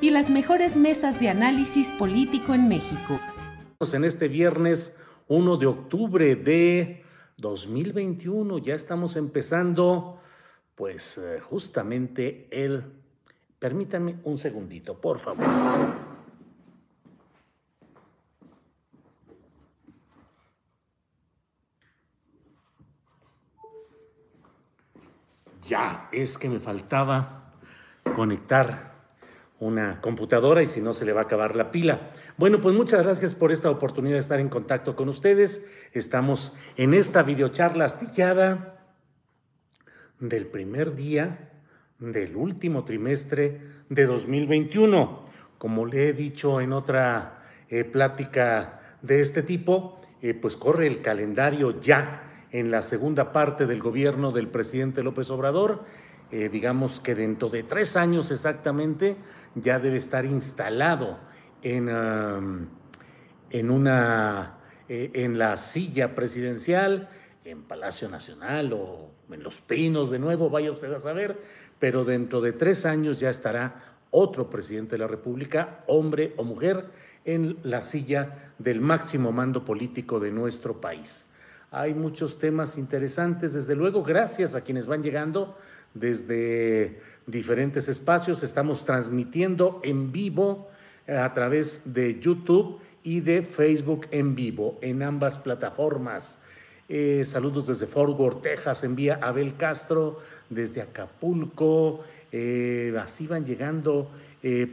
y las mejores mesas de análisis político en México. En este viernes 1 de octubre de 2021 ya estamos empezando pues eh, justamente el... Permítanme un segundito, por favor. Ya, es que me faltaba conectar una computadora y si no se le va a acabar la pila. Bueno, pues muchas gracias por esta oportunidad de estar en contacto con ustedes. Estamos en esta videocharla astillada del primer día del último trimestre de 2021. Como le he dicho en otra eh, plática de este tipo, eh, pues corre el calendario ya en la segunda parte del gobierno del presidente López Obrador. Eh, digamos que dentro de tres años exactamente ya debe estar instalado en, en, una, eh, en la silla presidencial, en Palacio Nacional o en Los Pinos de nuevo, vaya usted a saber, pero dentro de tres años ya estará otro presidente de la República, hombre o mujer, en la silla del máximo mando político de nuestro país. Hay muchos temas interesantes, desde luego, gracias a quienes van llegando desde diferentes espacios. Estamos transmitiendo en vivo eh, a través de YouTube y de Facebook en vivo en ambas plataformas. Eh, saludos desde Fort Worth, Texas, envía Abel Castro, desde Acapulco, eh, así van llegando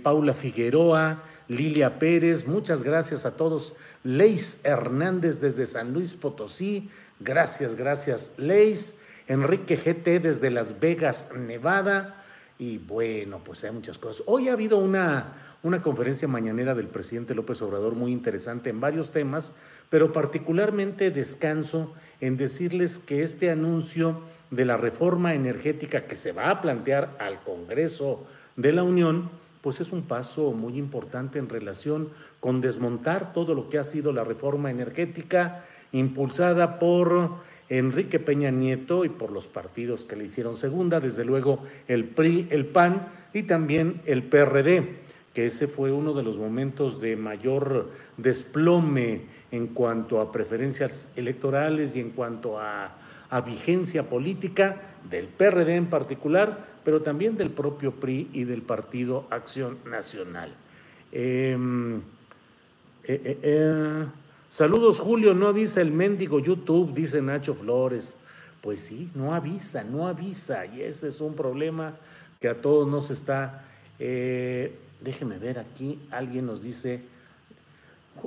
Paula Figueroa, Lilia Pérez, muchas gracias a todos. Leis Hernández desde San Luis Potosí, gracias, gracias Leis. Enrique GT desde Las Vegas, Nevada. Y bueno, pues hay muchas cosas. Hoy ha habido una, una conferencia mañanera del presidente López Obrador muy interesante en varios temas, pero particularmente descanso en decirles que este anuncio de la reforma energética que se va a plantear al Congreso de la Unión, pues es un paso muy importante en relación con desmontar todo lo que ha sido la reforma energética impulsada por Enrique Peña Nieto y por los partidos que le hicieron segunda, desde luego el PRI, el PAN y también el PRD, que ese fue uno de los momentos de mayor desplome en cuanto a preferencias electorales y en cuanto a, vigencia política del PRD en particular, pero también del propio PRI y del Partido Acción Nacional. Em, eh, eh, eh, Saludos, Julio, no avisa el mendigo YouTube, dice Nacho Flores. Pues sí, no avisa, no avisa. Y ese es un problema que a todos nos está. Eh, déjeme ver aquí, alguien nos dice.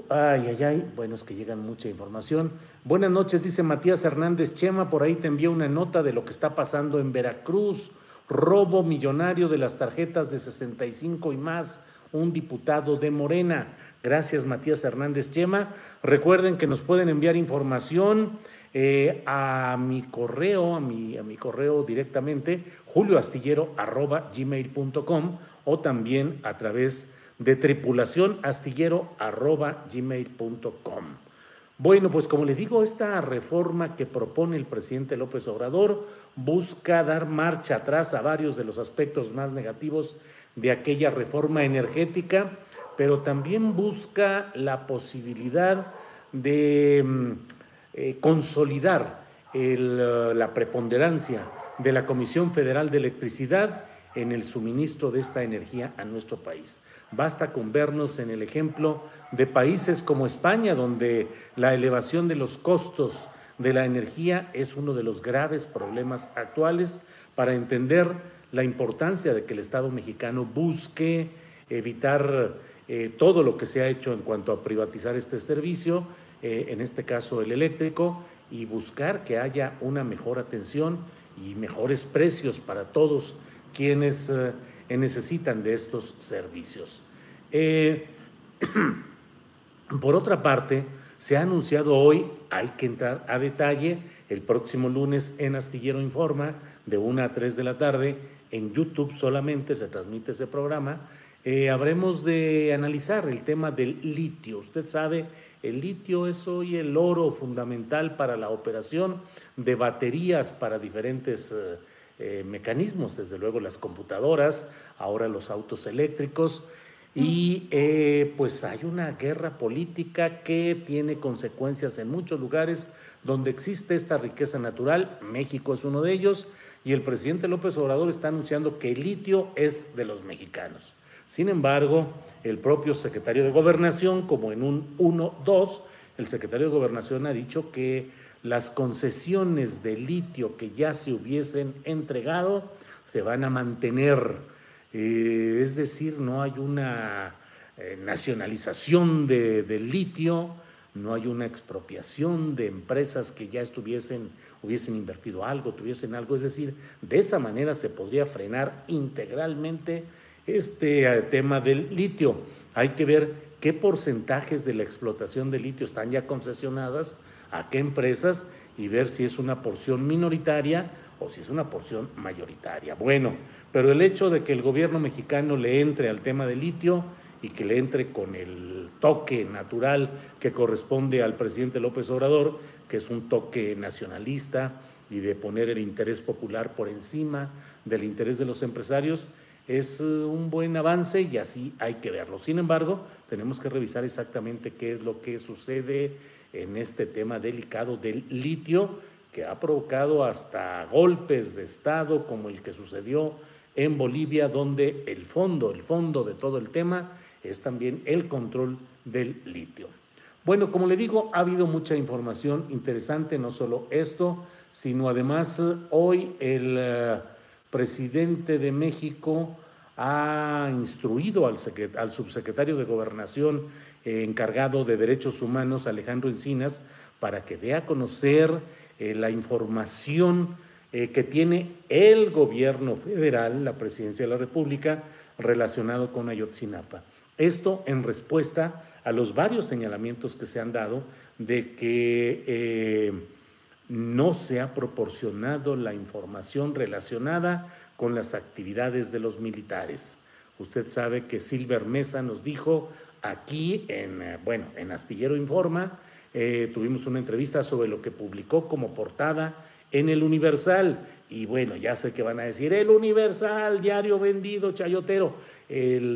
Ay, ay, ay. Bueno, es que llegan mucha información. Buenas noches, dice Matías Hernández Chema. Por ahí te envió una nota de lo que está pasando en Veracruz. Robo millonario de las tarjetas de 65 y más. Un diputado de Morena. Gracias, Matías Hernández Chema. Recuerden que nos pueden enviar información eh, a mi correo, a mi, a mi correo directamente, julioastillero.gmail.com o también a través de tripulación astillero.gmail.com. Bueno, pues como le digo, esta reforma que propone el presidente López Obrador busca dar marcha atrás a varios de los aspectos más negativos de aquella reforma energética, pero también busca la posibilidad de mm, eh, consolidar eh, la preponderancia de la Comisión Federal de Electricidad en el suministro de esta energía a nuestro país. Basta con vernos en el ejemplo de países como España, donde la elevación de los costos de la energía es uno de los graves problemas actuales para entender la importancia de que el Estado mexicano busque evitar eh, todo lo que se ha hecho en cuanto a privatizar este servicio, eh, en este caso el eléctrico, y buscar que haya una mejor atención y mejores precios para todos quienes eh, necesitan de estos servicios. Por otra parte, se ha anunciado hoy, hay que entrar a detalle, el próximo lunes en Astillero Informa, de 1 a 3 de la tarde, en YouTube solamente se transmite ese programa, eh, habremos de analizar el tema del litio. Usted sabe, el litio es hoy el oro fundamental para la operación de baterías para diferentes eh, eh, mecanismos, desde luego las computadoras, ahora los autos eléctricos. Y pues hay una guerra política que tiene consecuencias en muchos lugares donde existe esta riqueza natural. México es uno de ellos y el presidente López Obrador está anunciando que el litio es de los mexicanos. Sin embargo, el propio secretario de Gobernación, como en un 1-2, el secretario de Gobernación ha dicho que las concesiones de litio que ya se hubiesen entregado se van a mantener. Eh, es decir, no hay una eh, nacionalización del litio, no hay una expropiación de empresas que ya estuviesen, hubiesen invertido algo, tuviesen algo. Es decir, de esa manera se podría frenar integralmente este eh, tema del litio. Hay que ver qué porcentajes de la explotación de litio están ya concesionadas, a qué empresas y ver si es una porción minoritaria o si es una porción mayoritaria. Bueno, pero el hecho de que el gobierno mexicano le entre al tema del litio y que le entre con el toque natural que corresponde al presidente López Obrador, que es un toque nacionalista y de poner el interés popular por encima del interés de los empresarios, es eh, un buen avance y así hay que verlo. Sin embargo, tenemos que revisar exactamente qué es lo que sucede en este tema delicado del litio, que ha provocado hasta golpes de Estado como el que sucedió en Bolivia, donde el fondo, el fondo de todo el tema es también el control del litio. Bueno, como le digo, ha habido mucha información interesante, no solo esto, sino además hoy el eh, presidente de México ha instruido al, subsecretario de Gobernación eh, encargado de Derechos Humanos, Alejandro Encinas, para que dé a conocer eh, la información eh, que tiene el gobierno federal, la presidencia de la República, relacionado con Ayotzinapa. Esto en respuesta a los varios señalamientos que se han dado de que no se ha proporcionado la información relacionada con las actividades de los militares. Usted sabe que Silver Mesa nos dijo aquí en, eh, bueno, en Astillero Informa, eh, tuvimos una entrevista sobre lo que publicó como portada en el Universal. Y bueno, ya sé que van a decir, el Universal, diario vendido, chayotero.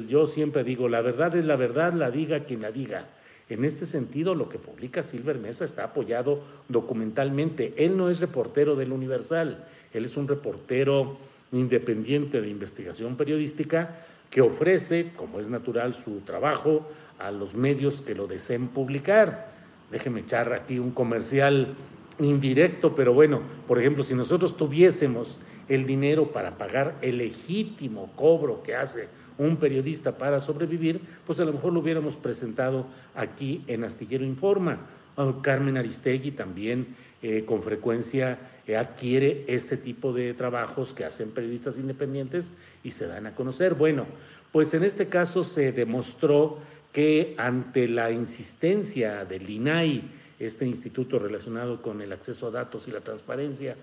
yo siempre digo, la verdad es la verdad, la diga quien la diga. En este sentido, lo que publica Silver Mesa está apoyado documentalmente. Él no es reportero del Universal, él es un reportero independiente de investigación periodística que ofrece, como es natural, su trabajo a los medios que lo deseen publicar. Déjeme echar aquí un comercial indirecto, pero bueno, por ejemplo, si nosotros tuviésemos el dinero para pagar el legítimo cobro que hace un periodista para sobrevivir, pues a lo mejor lo hubiéramos presentado aquí en Astillero Informa. Ah, Carmen Aristegui también eh, con frecuencia eh, adquiere este tipo de trabajos que hacen periodistas independientes y se dan a conocer. Bueno, pues en este caso se demostró que ante la insistencia del INAI, este instituto relacionado con el acceso a datos y la transparencia,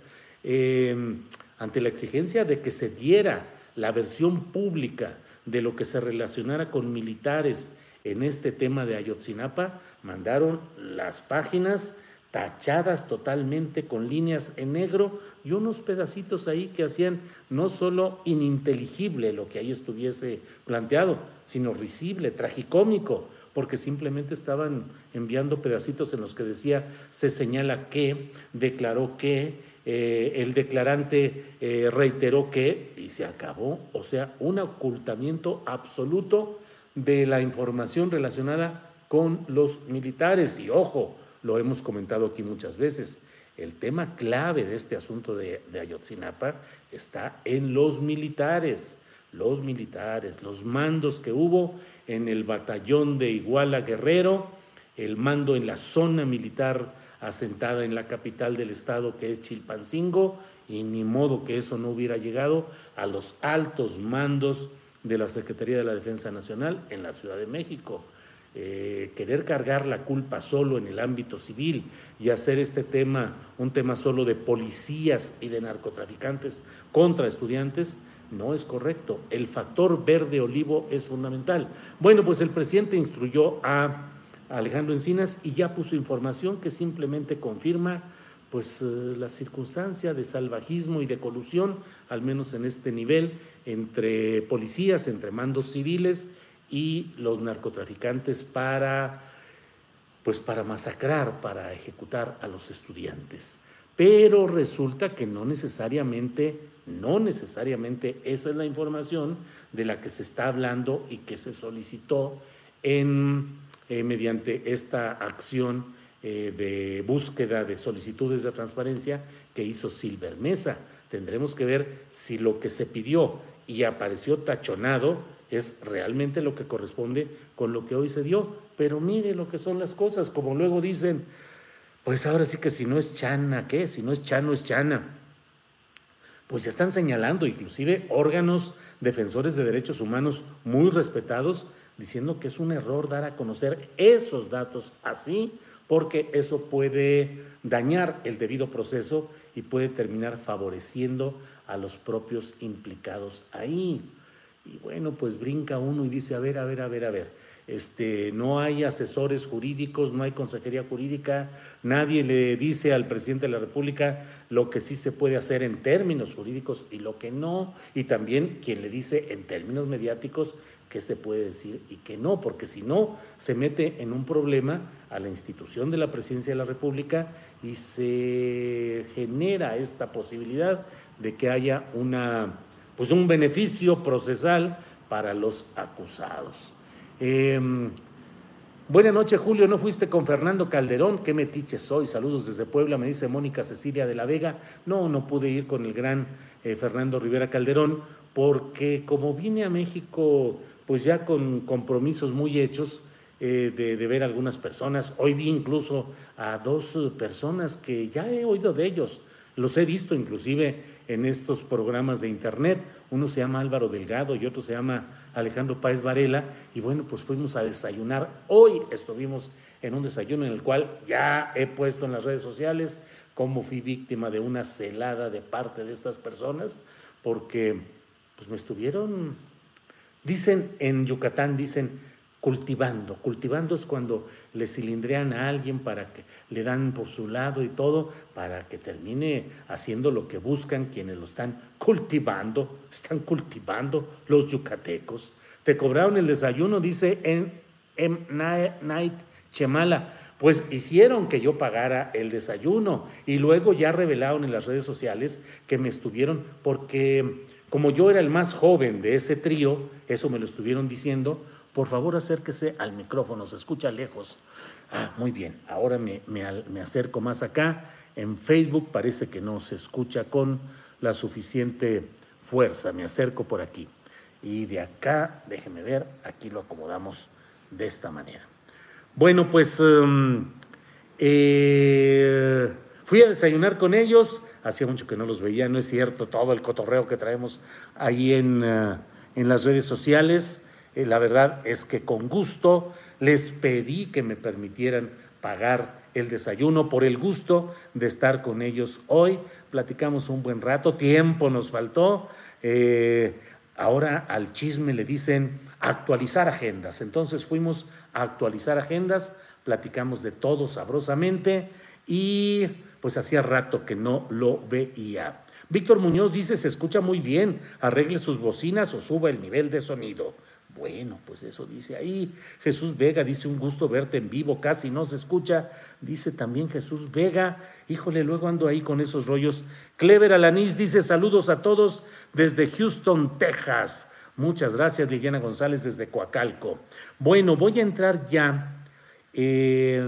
em, ante la exigencia de que se diera la versión pública de lo que se relacionara con militares en este tema de Ayotzinapa, mandaron las páginas tachadas totalmente con líneas en negro y unos pedacitos ahí que hacían no solo ininteligible lo que ahí estuviese planteado, sino risible, tragicómico, porque simplemente estaban enviando pedacitos en los que decía se señala que, declaró que, eh, el declarante eh, reiteró que, y se acabó, o sea, un ocultamiento absoluto de la información relacionada con los militares. Y ojo, lo hemos comentado aquí muchas veces, el tema clave de este asunto de, Ayotzinapa está en los militares, los militares, los mandos que hubo en el batallón de Iguala Guerrero, el mando en la zona militar asentada en la capital del estado que es Chilpancingo, y ni modo que eso no hubiera llegado a los altos mandos de la Secretaría de la Defensa Nacional en la Ciudad de México. Eh, querer cargar la culpa solo en el ámbito civil y hacer este tema un tema solo de policías y de narcotraficantes contra estudiantes, no es correcto. El factor verde olivo es fundamental. Bueno, pues el presidente instruyó a Alejandro Encinas y ya puso información que simplemente confirma pues eh, la circunstancia de salvajismo y de colusión, al menos en este nivel, entre policías, entre mandos civiles y los narcotraficantes para pues para masacrar, para ejecutar a los estudiantes. Pero resulta que no necesariamente, no necesariamente esa es la información de la que se está hablando y que se solicitó en, eh, mediante esta acción eh, de búsqueda de solicitudes de transparencia que hizo Silver Mesa. Tendremos que ver si lo que se pidió y apareció tachonado es realmente lo que corresponde con lo que hoy se dio. Pero mire lo que son las cosas, como luego dicen, pues ahora sí que si no es chana, ¿qué? Si no es chano, es chana. Pues ya están señalando inclusive órganos defensores de derechos humanos muy respetados, diciendo que es un error dar a conocer esos datos así, porque eso puede dañar el debido proceso y puede terminar favoreciendo a los propios implicados ahí. Y bueno, pues brinca uno y dice, a ver, a ver, a ver, a ver, este, no hay asesores jurídicos, no hay consejería jurídica, nadie le dice al presidente de la República lo que sí se puede hacer en términos jurídicos y lo que no, y también quien le dice en términos mediáticos se puede decir y qué no, porque si no, se mete en un problema a la institución de la presidencia de la República y se genera esta posibilidad de que haya una pues un beneficio procesal para los acusados. Em, buenas noches, Julio. ¿No fuiste con Fernando Calderón? Qué metiche soy. Saludos desde Puebla, me dice Mónica Cecilia de la Vega. No, no pude ir con el gran eh, Fernando Rivera Calderón, porque como vine a México, pues ya con compromisos muy hechos, eh, de, de, ver algunas personas. Hoy vi incluso a dos personas que ya he oído de ellos. Los he visto inclusive en estos programas de internet. Uno se llama Álvaro Delgado y otro se llama Alejandro Páez Varela. Y bueno, pues fuimos a desayunar. Hoy estuvimos en un desayuno en el cual ya he puesto en las redes sociales cómo fui víctima de una celada de parte de estas personas, porque pues me estuvieron, dicen en Yucatán, dicen, cultivando. Cultivando es cuando le cilindrean a alguien para que le dan por su lado y todo, para que termine haciendo lo que buscan quienes lo están cultivando, están cultivando los yucatecos. Te cobraron el desayuno, dice en, en Night Chemala. Pues hicieron que yo pagara el desayuno y luego ya revelaron en las redes sociales que me estuvieron, porque como yo era el más joven de ese trío, eso me lo estuvieron diciendo, por favor, acérquese al micrófono, se escucha lejos. Ah, muy bien, ahora me, me, acerco más acá. En Facebook parece que no se escucha con la suficiente fuerza. Me acerco por aquí. Y de acá, déjeme ver, aquí lo acomodamos de esta manera. Bueno, pues em, eh, fui a desayunar con ellos. Hacía mucho que no los veía, no es cierto, todo el cotorreo que traemos ahí en, eh, en las redes sociales. Eh, la verdad es que con gusto les pedí que me permitieran pagar el desayuno por el gusto de estar con ellos hoy. Platicamos un buen rato, tiempo nos faltó. Eh, ahora al chisme le dicen actualizar agendas. Entonces fuimos a actualizar agendas platicamos de todo sabrosamente y pues hacía rato que no lo veía. Víctor Muñoz dice, se escucha muy bien, arregle sus bocinas o suba el nivel de sonido. Bueno, pues eso dice ahí. Jesús Vega dice, un gusto verte en vivo, casi no se escucha. Dice también Jesús Vega, híjole, luego ando ahí con esos rollos. Clever Alanís dice, saludos a todos desde Houston, Texas. Muchas gracias, Liliana González desde Coacalco. Bueno, voy a entrar ya. ¿Qué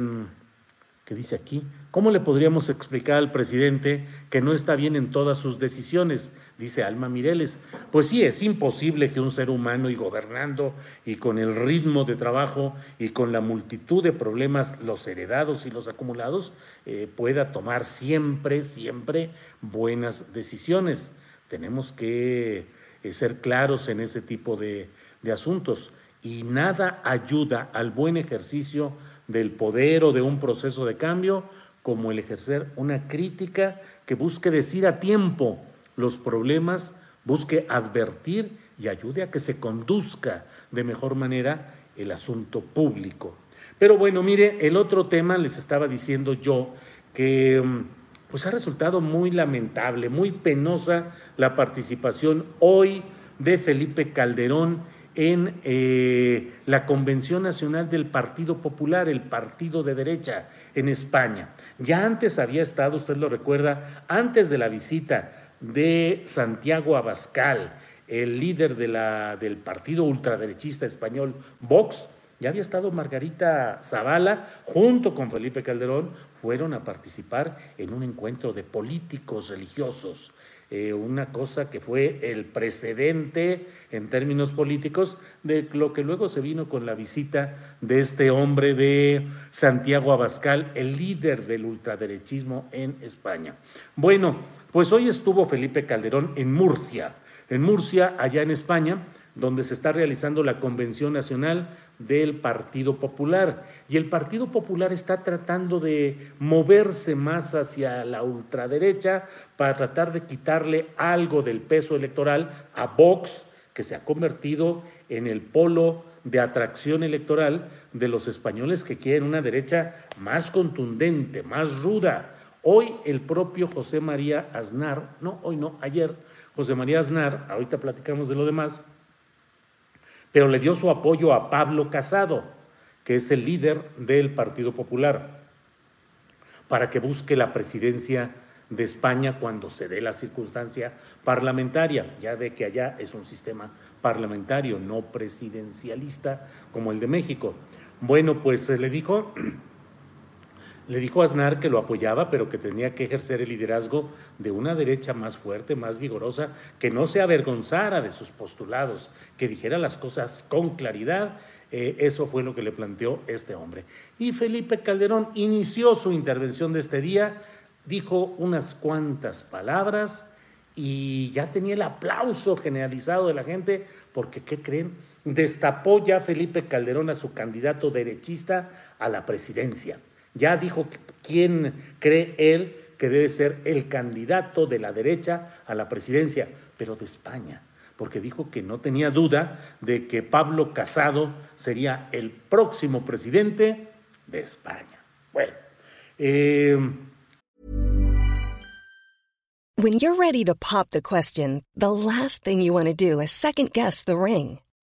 dice aquí? ¿Cómo le podríamos explicar al presidente que no está bien en todas sus decisiones? Dice Alma Mireles. Pues sí, es imposible que un ser humano y gobernando y con el ritmo de trabajo y con la multitud de problemas, los heredados y los acumulados, eh, pueda tomar siempre, siempre buenas decisiones. Tenemos que eh, ser claros en ese tipo de, de asuntos y nada ayuda al buen ejercicio del poder o de un proceso de cambio como el ejercer una crítica que busque decir a tiempo los problemas, busque advertir y ayude a que se conduzca de mejor manera el asunto público. Pero bueno, mire, el otro tema les estaba diciendo yo que mm, pues ha resultado muy lamentable, muy penosa la participación hoy de Felipe Calderón en eh, la Convención Nacional del Partido Popular, el partido de derecha en España. Ya antes había estado, usted lo recuerda, antes de la visita de Santiago Abascal, el líder de la, del partido ultraderechista español Vox, ya había estado Margarita Zavala junto con Felipe Calderón, fueron a participar en un encuentro de políticos religiosos eh, una cosa que fue el precedente en términos políticos de lo que luego se vino con la visita de este hombre de Santiago Abascal, el líder del ultraderechismo en España. Bueno, pues hoy estuvo Felipe Calderón en Murcia, en Murcia, allá en España, donde se está realizando la Convención Nacional del Partido Popular. Y el Partido Popular está tratando de moverse más hacia la ultraderecha para tratar de quitarle algo del peso electoral a Vox, que se ha convertido en el polo de atracción electoral de los españoles que quieren una derecha más contundente, más ruda. Hoy el propio José María Aznar, no, hoy no, ayer, José María Aznar, ahorita platicamos de lo demás, pero le dio su apoyo a Pablo Casado, que es el líder del Partido Popular, para que busque la presidencia de España cuando se dé la circunstancia parlamentaria. Ya ve que allá es un sistema parlamentario, no presidencialista como el de México. Bueno, pues le dijo le dijo a Aznar que lo apoyaba, pero que tenía que ejercer el liderazgo de una derecha más fuerte, más vigorosa, que no se avergonzara de sus postulados, que dijera las cosas con claridad. Eh, eso fue lo que le planteó este hombre. Y Felipe Calderón inició su intervención de este día, dijo unas cuantas palabras y ya tenía el aplauso generalizado de la gente, porque ¿qué creen? Destapó ya Felipe Calderón a su candidato derechista a la presidencia ya dijo quién cree él que debe ser el candidato de la derecha a la presidencia, pero de España, porque dijo que no tenía duda de que Pablo Casado sería el próximo presidente de España. Bueno. Eh, When you're ready to pop the question, the last thing you want to do is second guess the ring.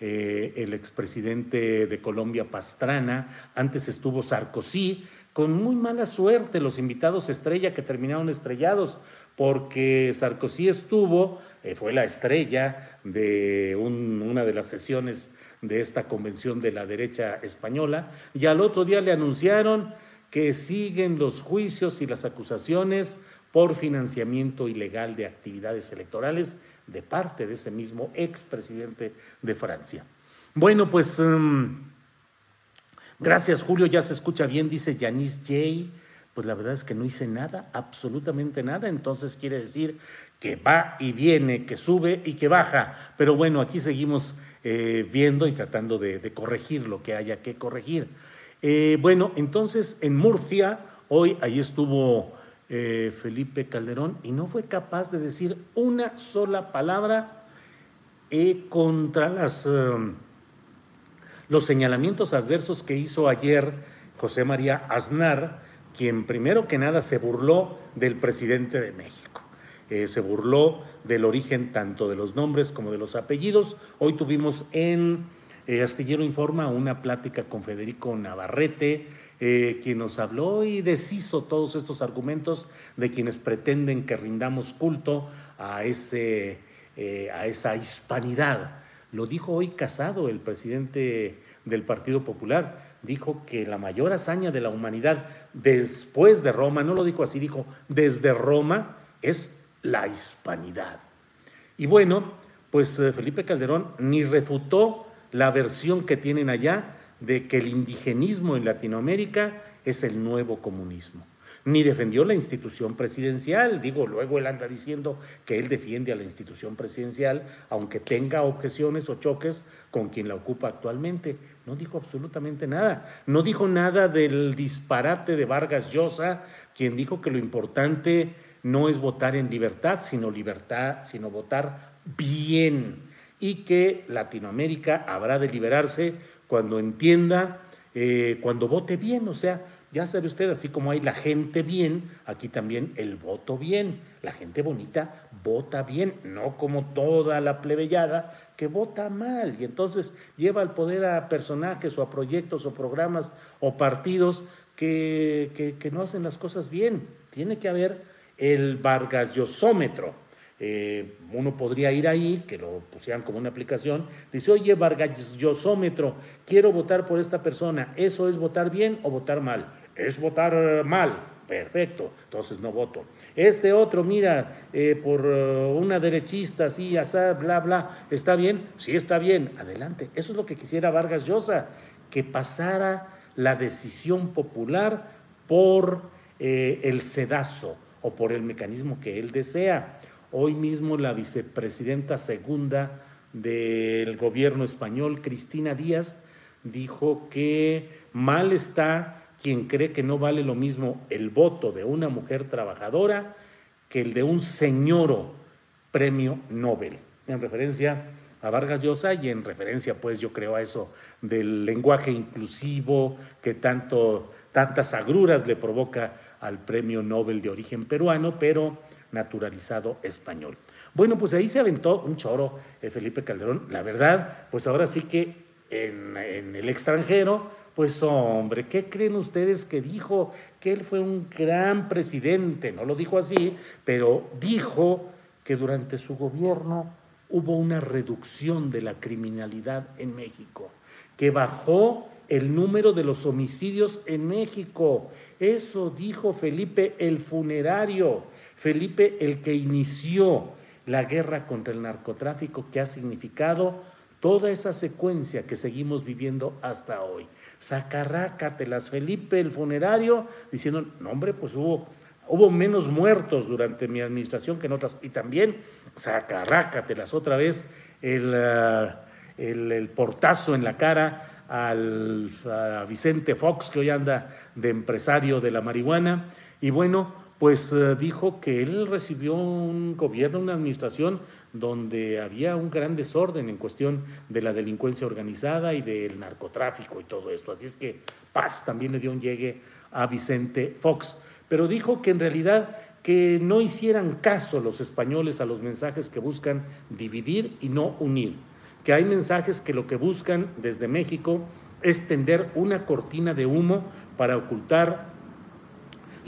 eh, el expresidente de Colombia Pastrana, antes estuvo Sarkozy, con muy mala suerte los invitados estrella que terminaron estrellados, porque Sarkozy estuvo, eh, fue la estrella de una de las sesiones de esta convención de la derecha española, y al otro día le anunciaron que siguen los juicios y las acusaciones por financiamiento ilegal de actividades electorales de parte de ese mismo expresidente de Francia. Bueno, pues em, gracias Julio, ya se escucha bien, dice Janice J. Pues la verdad es que no hice nada, absolutamente nada, entonces quiere decir que va y viene, que sube y que baja. Pero bueno, aquí seguimos eh, viendo y tratando de, corregir lo que haya que corregir. Eh, bueno, entonces en Murcia, hoy ahí estuvo eh, Felipe Calderón y no fue capaz de decir una sola palabra eh, contra um, los señalamientos adversos que hizo ayer José María Aznar, quien primero que nada se burló del presidente de México. Eh, se burló del origen tanto de los nombres como de los apellidos. Hoy tuvimos en Astillero Informa una plática con Federico Navarrete, eh, quien nos habló y deshizo todos estos argumentos de quienes pretenden que rindamos culto a, ese, eh, a esa hispanidad. Lo dijo hoy Casado, el presidente del Partido Popular. Dijo que la mayor hazaña de la humanidad después de Roma, no lo dijo así, dijo desde Roma, es la hispanidad. Y bueno, pues eh, Felipe Calderón ni refutó la versión que tienen allá de que el indigenismo en Latinoamérica es el nuevo comunismo. Ni defendió la institución presidencial, digo, luego él anda diciendo que él defiende a la institución presidencial, aunque tenga objeciones o choques con quien la ocupa actualmente. No dijo absolutamente nada. No dijo nada del disparate de Vargas Llosa, quien dijo que lo importante no es votar en libertad, sino libertad, sino votar bien y que Latinoamérica habrá de liberarse cuando entienda, eh, cuando vote bien, o sea, ya sabe usted, así como hay la gente bien, aquí también el voto bien. La gente bonita vota bien, no como toda la plebeyada que vota mal y entonces lleva al poder a personajes o a proyectos o programas o partidos que, que, no hacen las cosas bien. Tiene que haber el Vargas Llosómetro eh, uno podría ir ahí, que lo pusieran como una aplicación, dice, oye, Vargas-Yosómetro, quiero votar por esta persona, ¿eso es votar bien o votar mal? Es votar mal, perfecto, entonces no voto. Este otro, mira, eh, por uh, una derechista, así, asá, bla, bla, ¿está bien? Sí, está bien, adelante. Eso es lo que quisiera Vargas Llosa, que pasara la decisión popular por eh, el sedazo o por el mecanismo que él desea. Hoy mismo la vicepresidenta segunda del gobierno español, Cristina Díaz, dijo que mal está quien cree que no vale lo mismo el voto de una mujer trabajadora que el de un señor premio Nobel, en referencia a Vargas Llosa y en referencia, pues yo creo a eso del lenguaje inclusivo que tanto tantas agruras le provoca al premio Nobel de origen peruano, pero naturalizado español. Bueno, pues ahí se aventó un choro eh, Felipe Calderón. La verdad, pues ahora sí que en, en el extranjero, pues hombre, ¿qué creen ustedes que dijo? Que él fue un gran presidente, no lo dijo así, pero dijo que durante su gobierno hubo una reducción de la criminalidad en México, que bajó el número de los homicidios en México. Eso dijo Felipe el funerario. Felipe el que inició la guerra contra el narcotráfico que ha significado toda esa secuencia que seguimos viviendo hasta hoy. Sacarrácatelas, Felipe el funerario, diciendo, no hombre, pues hubo, hubo menos muertos durante mi administración que en otras, y también sacarrácatelas otra vez el, el, el portazo en la cara al, a Vicente Fox, que hoy anda de empresario de la marihuana, y bueno, pues eh, dijo que él recibió un gobierno, una administración donde había un gran desorden en cuestión de la delincuencia organizada y del narcotráfico y todo esto. Así es que paz también le dio un llegue a Vicente Fox. Pero dijo que en realidad que no hicieran caso los españoles a los mensajes que buscan dividir y no unir, que hay mensajes que lo que buscan desde México es tender una cortina de humo para ocultar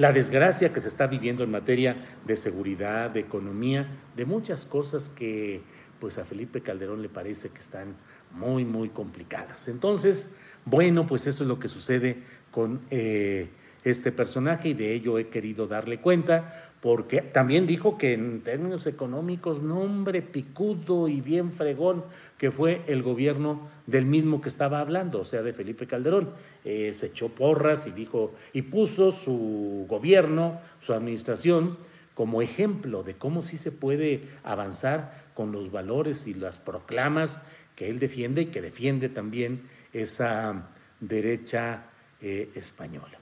la desgracia que se está viviendo en materia de seguridad, de economía, de muchas cosas que pues a Felipe Calderón le parece que están muy, muy complicadas. Entonces, bueno, pues eso es lo que sucede con eh, este personaje y de ello he querido darle cuenta porque también dijo que en términos económicos, nombre picudo y bien fregón, que fue el gobierno del mismo que estaba hablando, o sea, de Felipe Calderón. Eh, se echó porras y dijo, y puso su gobierno, su administración, como ejemplo de cómo sí se puede avanzar con los valores y las proclamas que él defiende y que defiende también esa derecha eh, española.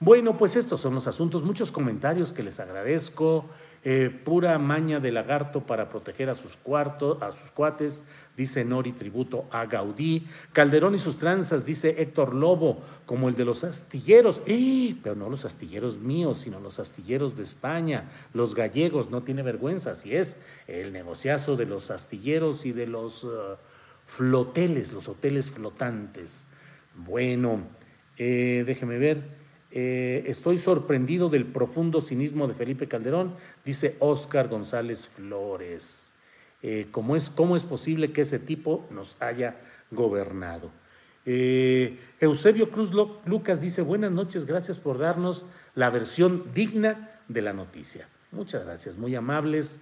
Bueno, pues estos son los asuntos, muchos comentarios que les agradezco. Eh, pura maña de lagarto para proteger a sus cuartos, a sus cuates, dice Nori Tributo a Gaudí. Calderón y sus tranzas, dice Héctor Lobo, como el de los astilleros. ¡Eh! Pero no los astilleros míos, sino los astilleros de España. Los gallegos, no tiene vergüenza, así es. El negociazo de los astilleros y de los uh, floteles, los hoteles flotantes. Bueno, eh, déjeme ver. Eh, estoy sorprendido del profundo cinismo de Felipe Calderón, dice Óscar González Flores. Eh, ¿cómo, es, ¿Cómo es posible que ese tipo nos haya gobernado? Eh, Eusebio Cruz Lucas dice, buenas noches, gracias por darnos la versión digna de la noticia. Muchas gracias, muy amables.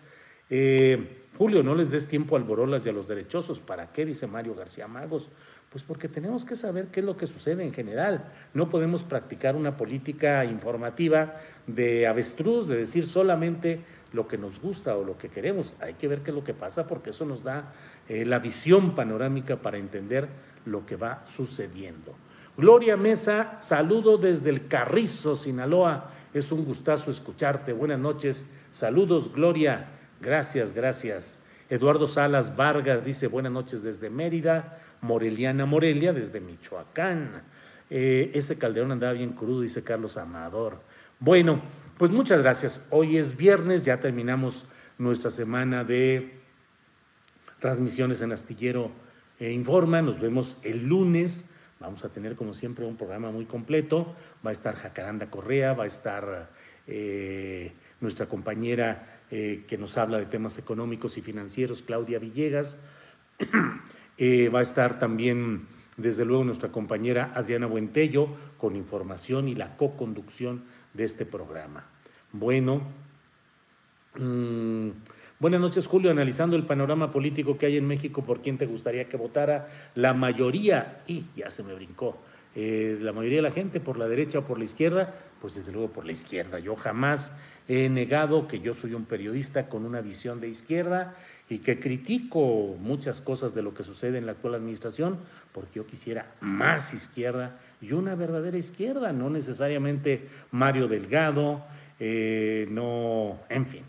Julio, no les des tiempo al Borolas y a los derechosos. ¿Para qué? Dice Mario García Magos. Pues porque tenemos que saber qué es lo que sucede en general. No podemos practicar una política informativa de avestruz, de decir solamente lo que nos gusta o lo que queremos. Hay que ver qué es lo que pasa porque eso nos da eh, la visión panorámica para entender lo que va sucediendo. Gloria Mesa, saludo desde el Carrizo, Sinaloa. Es un gustazo escucharte. Buenas noches. Saludos, Gloria. Gracias, gracias. Eduardo Salas Vargas dice buenas noches desde Mérida. Moreliana Morelia desde Michoacán. Eh, ese Calderón andaba bien crudo, dice Carlos Amador. Bueno, pues muchas gracias. Hoy es viernes, ya terminamos nuestra semana de transmisiones en Astillero e Informa. Nos vemos el lunes. Vamos a tener, como siempre, un programa muy completo. Va a estar Jacaranda Correa, va a estar eh, nuestra compañera que nos habla de temas económicos y financieros, Claudia Villegas. Eh, va a estar también, desde luego, nuestra compañera Adriana Buentello con información y la co-conducción de este programa. Bueno, mm, buenas noches, Julio. Analizando el panorama político que hay en México, ¿por quién te gustaría que votara? La mayoría, y ya se me brincó, eh, la mayoría de la gente por la derecha o por la izquierda, pues desde luego por la izquierda. Yo jamás he negado que yo soy un periodista con una visión de izquierda y que critico muchas cosas de lo que sucede en la actual administración, porque yo quisiera más izquierda y una verdadera izquierda, no necesariamente Mario Delgado, eh, no, en fin,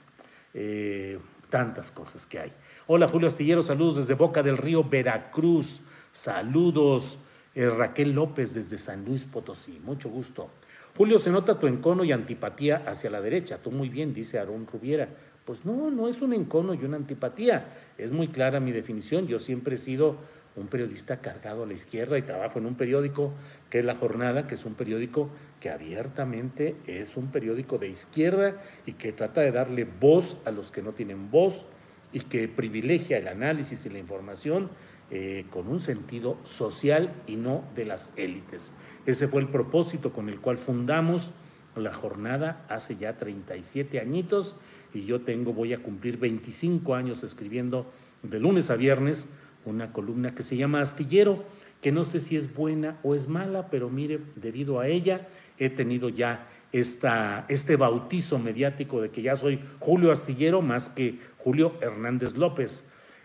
eh, tantas cosas que hay. Hola Julio Astillero, saludos desde Boca del Río, Veracruz, saludos eh, Raquel López desde San Luis Potosí, mucho gusto. Julio, se nota tu encono y antipatía hacia la derecha, tú muy bien, dice Aarón Rubiera. Pues no, no es un encono y una antipatía. Es muy clara mi definición. Yo siempre he sido un periodista cargado a la izquierda y trabajo en un periódico que es La Jornada, que es un periódico que abiertamente es un periódico de izquierda y que trata de darle voz a los que no tienen voz y que privilegia el análisis y la información eh, con un sentido social y no de las élites. Ese fue el propósito con el cual fundamos la jornada hace ya 37 añitos y yo tengo, voy a cumplir 25 años escribiendo de lunes a viernes una columna que se llama Astillero, que no sé si es buena o es mala, pero mire, debido a ella he tenido ya esta, este bautizo mediático de que ya soy Julio Astillero más que Julio Hernández López.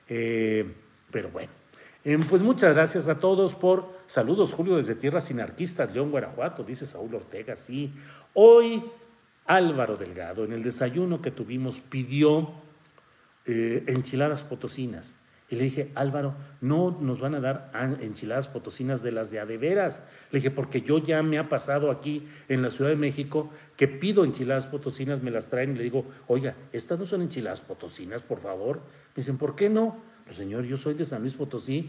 Eh, pero bueno, eh, pues muchas gracias a todos por saludos, Julio, desde Tierras Sinarquistas, León, Guanajuato, dice Saúl Ortega, sí. Hoy Álvaro Delgado, en el desayuno que tuvimos, pidió eh, enchiladas potosinas Y le dije, Álvaro, no nos van a dar enchiladas potosinas de las de adeveras. Le dije, porque yo ya me ha pasado aquí en la Ciudad de México que pido enchiladas potosinas, me las traen y le digo, oiga, estas no son enchiladas potosinas, por favor. Me dicen, ¿por qué no? Pues señor, yo soy de San Luis Potosí,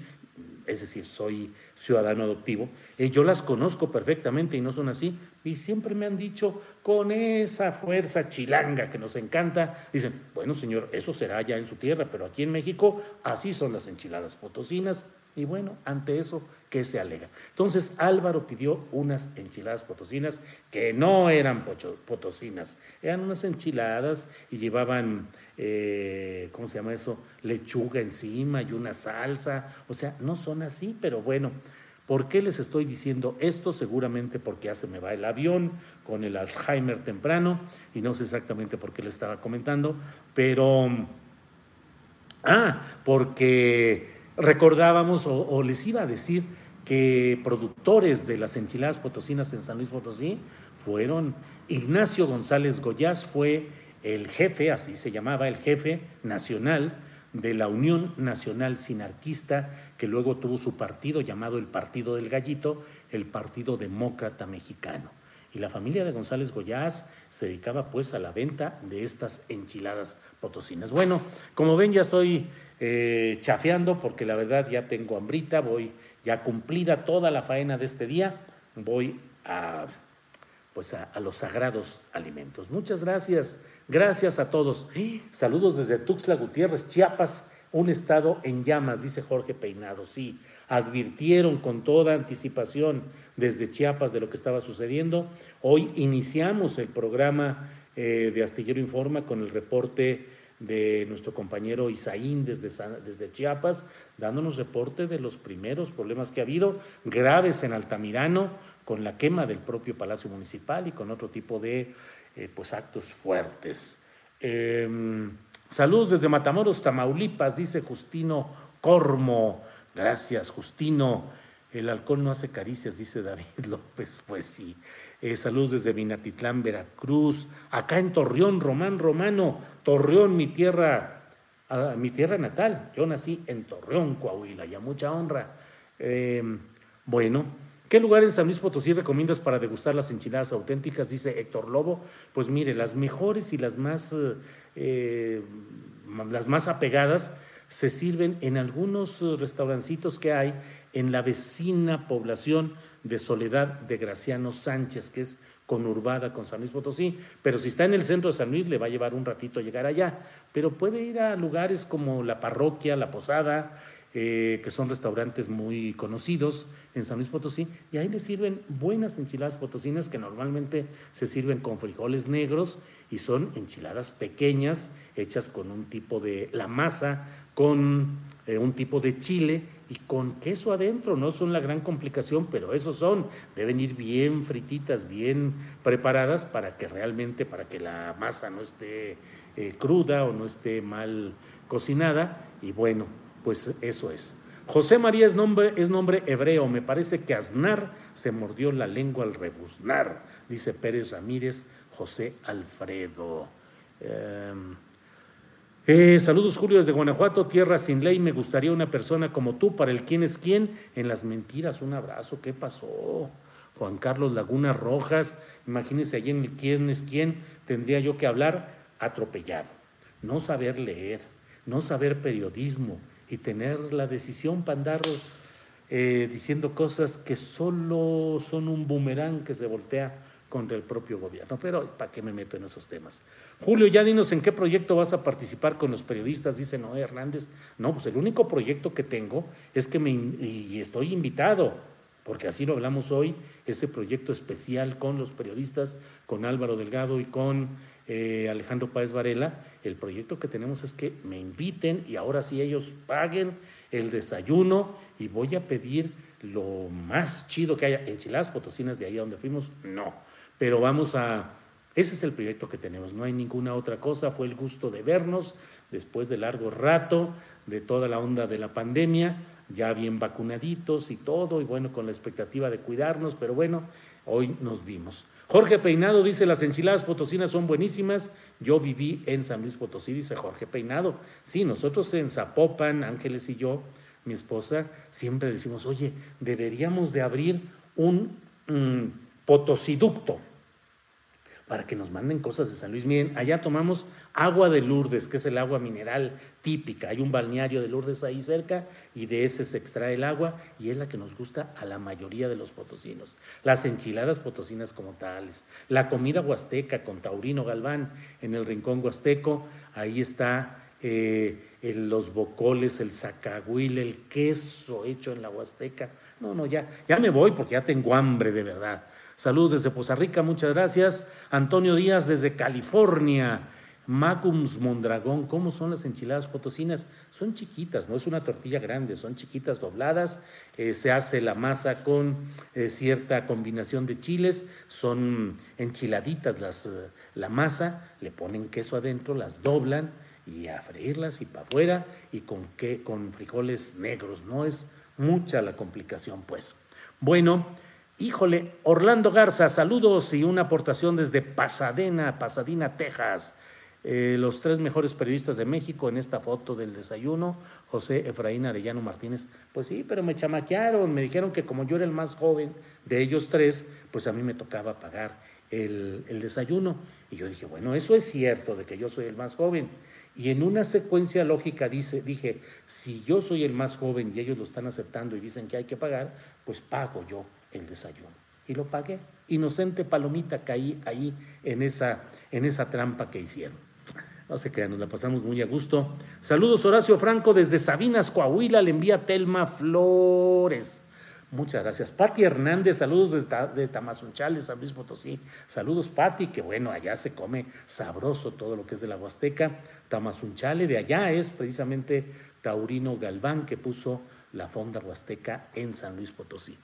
es decir, soy ciudadano adoptivo, y yo las conozco perfectamente y no son así. Y siempre me han dicho, con esa fuerza chilanga que nos encanta, dicen, bueno señor, eso será ya en su tierra, pero aquí en México así son las enchiladas potosinas. Y bueno, ante eso, ¿qué se alega? Entonces Álvaro pidió unas enchiladas potosinas que no eran potosinas, eran unas enchiladas y llevaban eh, ¿cómo se llama eso? Lechuga encima y una salsa. O sea, no son así, pero bueno. ¿Por qué les estoy diciendo esto? Seguramente porque ya se me va el avión con el Alzheimer temprano y no sé exactamente por qué le estaba comentando, pero... Ah, porque recordábamos o les iba a decir que productores de las enchiladas potosinas en San Luis Potosí fueron Ignacio González Goyás, fue el jefe, así se llamaba, el jefe nacional de la Unión Nacional Sinarquista, que luego tuvo su partido llamado el Partido del Gallito, el Partido Demócrata Mexicano. Y la familia de González Goyás se dedicaba pues a la venta de estas enchiladas potosinas. Bueno, como ven ya estoy eh, chafeando porque la verdad ya tengo hambrita, voy ya cumplida toda la faena de este día, voy a pues a, los sagrados alimentos. Muchas gracias, gracias a todos. Saludos desde Tuxtla Gutiérrez, Chiapas, un estado en llamas, dice Jorge Peinado. Sí, advirtieron con toda anticipación desde Chiapas de lo que estaba sucediendo. Hoy iniciamos el programa eh, de Astillero Informa con el reporte de nuestro compañero Isaín desde, desde Chiapas, dándonos reporte de los primeros problemas que ha habido, graves en Altamirano, con la quema del propio Palacio Municipal y con otro tipo de eh, pues, actos fuertes. Em, saludos desde Matamoros, Tamaulipas, dice Justino Cormo. Gracias, Justino. El alcohol no hace caricias, dice David López. Pues sí. Eh, saludos desde Minatitlán, Veracruz. Acá en Torreón, Román Romano. Torreón, mi tierra, ah, mi tierra natal. Yo nací en Torreón, Coahuila, y a mucha honra. Em, bueno, ¿Qué lugar en San Luis Potosí recomiendas para degustar las enchiladas auténticas? Dice Héctor Lobo. Pues mire, las mejores y las más, eh, las más apegadas se sirven en algunos restaurancitos que hay en la vecina población de Soledad de Graciano Sánchez, que es conurbada con San Luis Potosí, pero si está en el centro de San Luis le va a llevar un ratito llegar allá, pero puede ir a lugares como la parroquia, la posada, eh, que son restaurantes muy conocidos en San Luis Potosí, y ahí le sirven buenas enchiladas potosinas que normalmente se sirven con frijoles negros y son enchiladas pequeñas, hechas con un tipo de la masa, con eh, un tipo de chile y con queso adentro. No son la gran complicación, pero esos son. Deben ir bien frititas, bien preparadas para que realmente, para que la masa no esté eh, cruda o no esté mal cocinada. Y bueno, pues eso es. José María es nombre, es nombre hebreo. Me parece que Aznar se mordió la lengua al rebuznar, dice Pérez Ramírez, José Alfredo. Em, eh, saludos Julio desde Guanajuato, tierra sin ley. Me gustaría una persona como tú para el quién es quién en las mentiras. Un abrazo. ¿Qué pasó? Juan Carlos Laguna Rojas. Imagínense allí en el quién es quién. Tendría yo que hablar atropellado. No saber leer, no saber periodismo, y tener la decisión para andar eh, diciendo cosas que solo son un boomerang que se voltea contra el propio gobierno. Pero ¿para qué me meto en esos temas? Julio, ya dinos en qué proyecto vas a participar con los periodistas, dice Noé Hernández. No, pues el único proyecto que tengo es que me y estoy invitado, porque así lo hablamos hoy, ese proyecto especial con los periodistas, con Álvaro Delgado y con eh, Alejandro Páez Varela, el proyecto que tenemos es que me inviten y ahora sí ellos paguen el desayuno y voy a pedir lo más chido que haya. Enchiladas potosinas de ahí donde fuimos, no. Pero vamos a... Ese es el proyecto que tenemos, no hay ninguna otra cosa. Fue el gusto de vernos después de largo rato, de toda la onda de la pandemia, ya bien vacunaditos y todo, y bueno, con la expectativa de cuidarnos, pero bueno, hoy nos vimos. Jorge Peinado dice, las enchiladas potosinas son buenísimas. Yo viví en San Luis Potosí, dice Jorge Peinado. Sí, nosotros en Zapopan, Ángeles y yo, mi esposa, siempre decimos, oye, deberíamos de abrir un mm, potosiducto para que nos manden cosas de San Luis. Miren, allá tomamos agua de Lourdes, que es el agua mineral típica. Hay un balneario de Lourdes ahí cerca y de ese se extrae el agua y es la que nos gusta a la mayoría de los potosinos. Las enchiladas potosinas como tales, la comida huasteca con Taurino Galván en el rincón huasteco, ahí está eh, los bocoles, el zacahuil, el queso hecho en la huasteca. No, no, ya, ya me voy porque ya tengo hambre de verdad. Saludos desde Poza Rica, muchas gracias. Antonio Díaz desde California. Macums Mondragón, ¿cómo son las enchiladas potosinas? Son chiquitas, no es una tortilla grande, son chiquitas dobladas, eh, se hace la masa con eh, cierta combinación de chiles, son enchiladitas las, eh, la masa, le ponen queso adentro, las doblan y a freírlas y para afuera y con, que, con frijoles negros, no es mucha la complicación pues. Bueno, Híjole, Orlando Garza, saludos y una aportación desde Pasadena, Pasadena, Texas. Eh, los tres mejores periodistas de México en esta foto del desayuno, José Efraín Arellano Martínez. Pues sí, pero me chamaquearon, me dijeron que como yo era el más joven de ellos tres, pues a mí me tocaba pagar el, el desayuno. Y yo dije, bueno, eso es cierto de que yo soy el más joven. Y en una secuencia lógica dice, dije, si yo soy el más joven y ellos lo están aceptando y dicen que hay que pagar, pues pago yo el desayuno. Y lo pagué. Inocente palomita caí ahí en esa, en esa trampa que hicieron. No se crean, nos la pasamos muy a gusto. Saludos Horacio Franco desde Sabinas, Coahuila, le envía Telma Flores. Muchas gracias. Pati Hernández, saludos de Tamazunchales, San Luis Potosí. Saludos, Pati, que bueno, allá se come sabroso todo lo que es de la Huasteca. Tamazunchale, de allá es precisamente Taurino Galván que puso la fonda huasteca en San Luis Potosí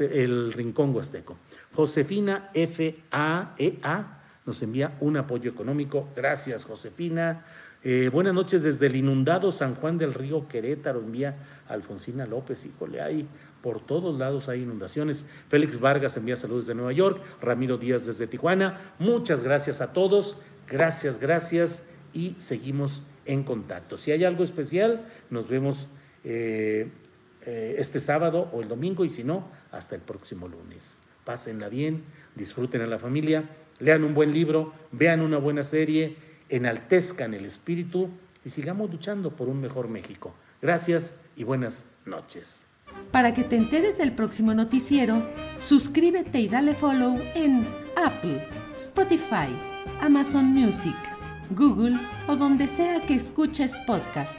el Rincón Huasteco. Josefina FAEA e nos envía un apoyo económico. Gracias, Josefina. Eh, buenas noches desde el inundado San Juan del Río Querétaro, envía Alfonsina López. Híjole, ahí por todos lados hay inundaciones. Félix Vargas envía saludos de Nueva York. Ramiro Díaz desde Tijuana. Muchas gracias a todos. Gracias, gracias. Y seguimos en contacto. Si hay algo especial, nos vemos eh, eh, este sábado o el domingo y si no, hasta el próximo lunes. Pásenla bien, disfruten a la familia, lean un buen libro, vean una buena serie, enaltezcan el espíritu y sigamos luchando por un mejor México. Gracias y buenas noches. Para que te enteres del próximo noticiero, suscríbete y dale follow en Apple, Spotify, Amazon Music, Google o donde sea que escuches podcast